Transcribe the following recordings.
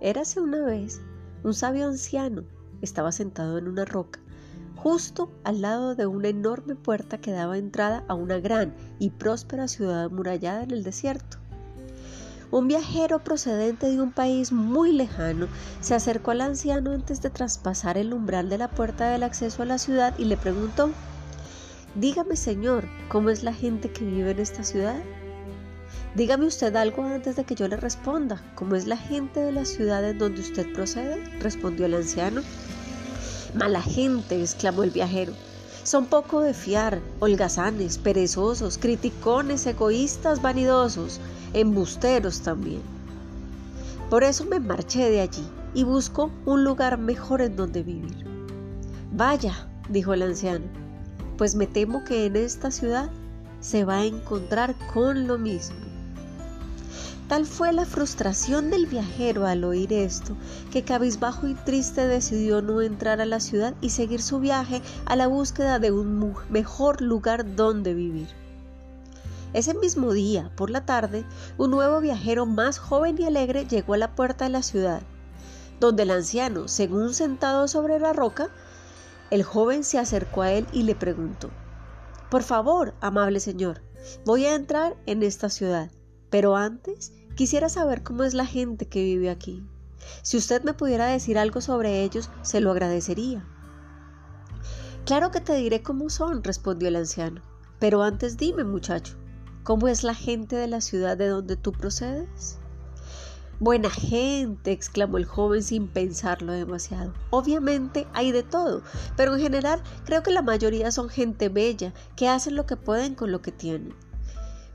Érase una vez un sabio anciano estaba sentado en una roca, justo al lado de una enorme puerta que daba entrada a una gran y próspera ciudad amurallada en el desierto. Un viajero procedente de un país muy lejano se acercó al anciano antes de traspasar el umbral de la puerta del acceso a la ciudad y le preguntó Dígame, señor, ¿cómo es la gente que vive en esta ciudad? Dígame usted algo antes de que yo le responda. ¿Cómo es la gente de la ciudad en donde usted procede? respondió el anciano. Mala gente, exclamó el viajero. Son poco de fiar, holgazanes, perezosos, criticones, egoístas, vanidosos, embusteros también. Por eso me marché de allí y busco un lugar mejor en donde vivir. Vaya, dijo el anciano, pues me temo que en esta ciudad se va a encontrar con lo mismo. Tal fue la frustración del viajero al oír esto, que cabizbajo y triste decidió no entrar a la ciudad y seguir su viaje a la búsqueda de un mejor lugar donde vivir. Ese mismo día, por la tarde, un nuevo viajero más joven y alegre llegó a la puerta de la ciudad, donde el anciano, según sentado sobre la roca, el joven se acercó a él y le preguntó, Por favor, amable señor, voy a entrar en esta ciudad. Pero antes quisiera saber cómo es la gente que vive aquí. Si usted me pudiera decir algo sobre ellos, se lo agradecería. Claro que te diré cómo son, respondió el anciano. Pero antes dime, muchacho, ¿cómo es la gente de la ciudad de donde tú procedes? Buena gente, exclamó el joven sin pensarlo demasiado. Obviamente hay de todo, pero en general creo que la mayoría son gente bella, que hacen lo que pueden con lo que tienen.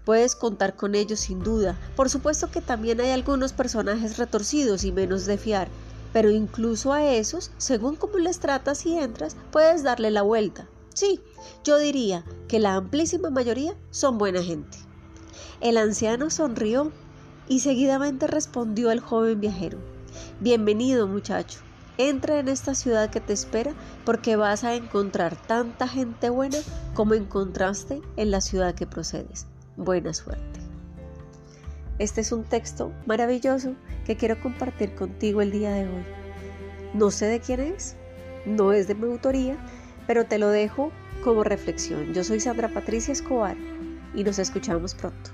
Puedes contar con ellos sin duda. Por supuesto que también hay algunos personajes retorcidos y menos de fiar, pero incluso a esos, según cómo les tratas y entras, puedes darle la vuelta. Sí, yo diría que la amplísima mayoría son buena gente. El anciano sonrió y seguidamente respondió al joven viajero. Bienvenido muchacho, entra en esta ciudad que te espera porque vas a encontrar tanta gente buena como encontraste en la ciudad que procedes buena suerte. Este es un texto maravilloso que quiero compartir contigo el día de hoy. No sé de quién es, no es de mi autoría, pero te lo dejo como reflexión. Yo soy Sandra Patricia Escobar y nos escuchamos pronto.